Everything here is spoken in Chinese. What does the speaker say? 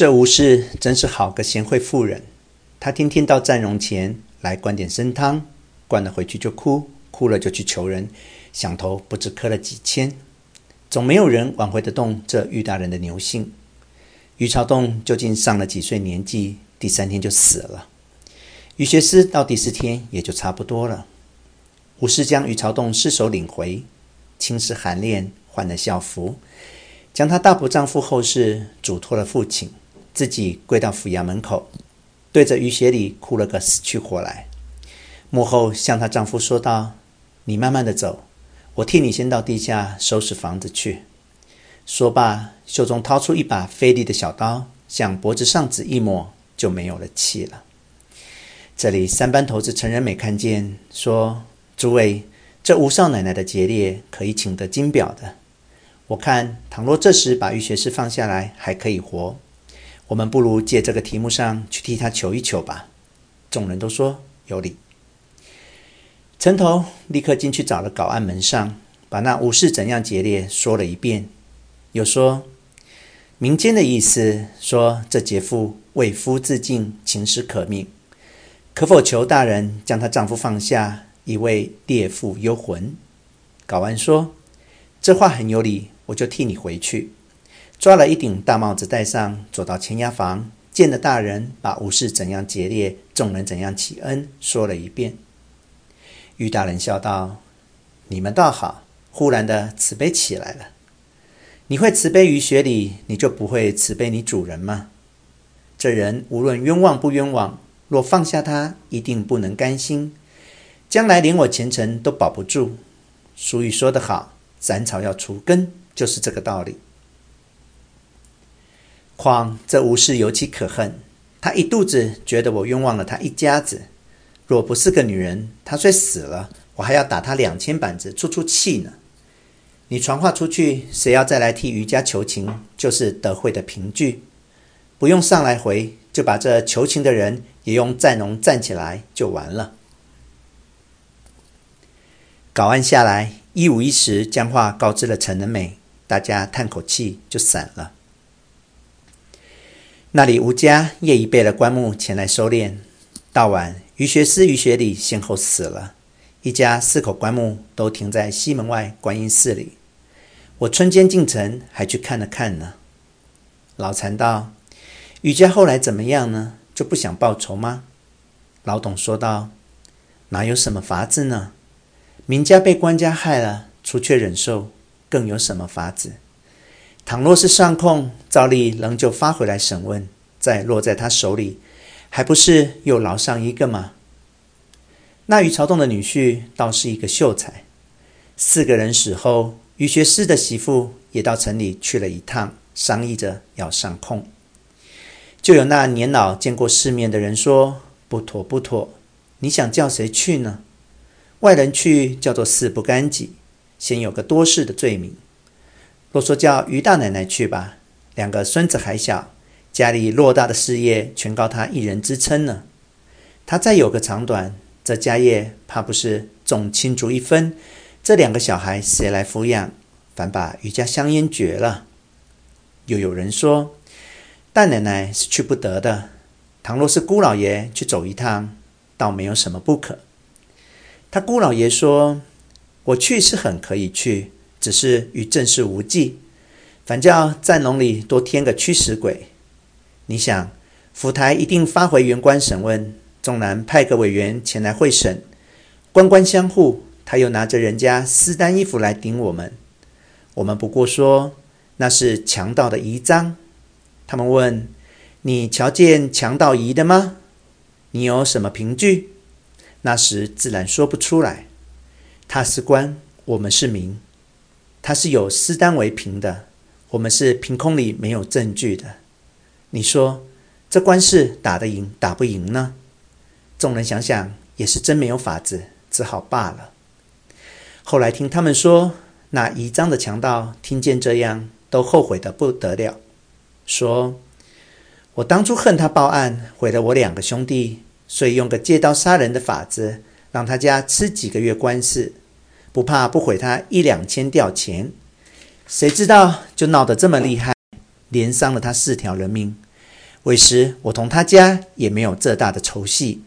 这吴氏真是好个贤惠妇人，她天天到站笼前来灌点参汤，灌了回去就哭，哭了就去求人，响头不知磕了几千，总没有人挽回得动这玉大人的牛性。俞朝栋究竟上了几岁年纪，第三天就死了。俞学思到第四天也就差不多了。吴氏将俞朝栋尸首领回，青石寒殓，换了孝服，将她大伯丈夫后事嘱托了父亲，自己跪到府衙门口，对着俞学礼哭了个死去活来。幕后向她丈夫说道：“你慢慢的走，我替你先到地下收拾房子去。”说罢，袖中掏出一把锋利的小刀，向脖子上只一抹，就没有了气了。这里三班头子陈仁美看见，说：“诸位，这吴少奶奶的节烈可以请得金表的。我看，倘若这时把俞学士放下来，还可以活。我们不如借这个题目上去替他求一求吧。”众人都说有理。陈头立刻进去找了稿案门上，把那武士怎样劫掠说了一遍，又说：“民间的意思说，这劫妇为夫自尽，情史可命。”可否求大人将她丈夫放下，以慰烈妇幽魂？稿案说：“这话很有理，我就替你回去。”抓了一顶大帽子戴上，走到前衙房，见了大人，把吴氏怎样节烈，众人怎样起恩，说了一遍。俞大人笑道：“你们倒好，忽然的慈悲起来了。你会慈悲于学礼，你就不会慈悲你主人吗？这人无论冤枉不冤枉。”若放下他，一定不能甘心，将来连我前程都保不住。俗语说得好，斩草要除根，就是这个道理。况这吴氏尤其可恨，她一肚子觉得我冤枉了她一家子。若不是个女人，她虽死了，我还要打她两千板子出出气呢。你传话出去，谁要再来替余家求情，就是得惠的凭据，不用上来回，就把这求情的人。也用战龙站起来就完了。稿案下来，一五一十将话告知了陈仁美，大家叹口气就散了。那里吴家夜已备了棺木前来收殓，到晚俞学思、俞学礼先后死了，一家四口棺木都停在西门外观音寺里。我春间进城还去看了看呢。老禅道：“俞家后来怎么样呢？”就不想报仇吗？老董说道：“哪有什么法子呢？民家被官家害了，除却忍受，更有什么法子？倘若是上控，照例仍旧发回来审问，再落在他手里，还不是又劳上一个吗？那俞朝栋的女婿倒是一个秀才。四个人死后，于学思的媳妇也到城里去了一趟，商议着要上控。”就有那年老见过世面的人说：“不妥，不妥！你想叫谁去呢？外人去叫做事不干己，先有个多事的罪名。若说叫于大奶奶去吧，两个孙子还小，家里偌大的事业全靠她一人支撑呢。她再有个长短，这家业怕不是重亲族一分，这两个小孩谁来抚养？反把俞家香烟绝了。”又有人说。大奶奶是去不得的，倘若是姑老爷去走一趟，倒没有什么不可。他姑老爷说：“我去是很可以去，只是与正事无忌，反叫战笼里多添个驱使鬼。你想，府台一定发回原官审问，纵然派个委员前来会审，官官相护，他又拿着人家私单衣服来顶我们，我们不过说那是强盗的仪章。”他们问：“你瞧见强盗仪的吗？你有什么凭据？”那时自然说不出来。他是官，我们是民。他是有私单为凭的，我们是凭空里没有证据的。你说这官司打得赢打不赢呢？众人想想也是真没有法子，只好罢了。后来听他们说，那仪章的强盗听见这样，都后悔得不得了。说：“我当初恨他报案，毁了我两个兄弟，所以用个借刀杀人的法子，让他家吃几个月官司，不怕不毁他一两千吊钱。谁知道就闹得这么厉害，连伤了他四条人命，为师，我同他家也没有这大的仇隙，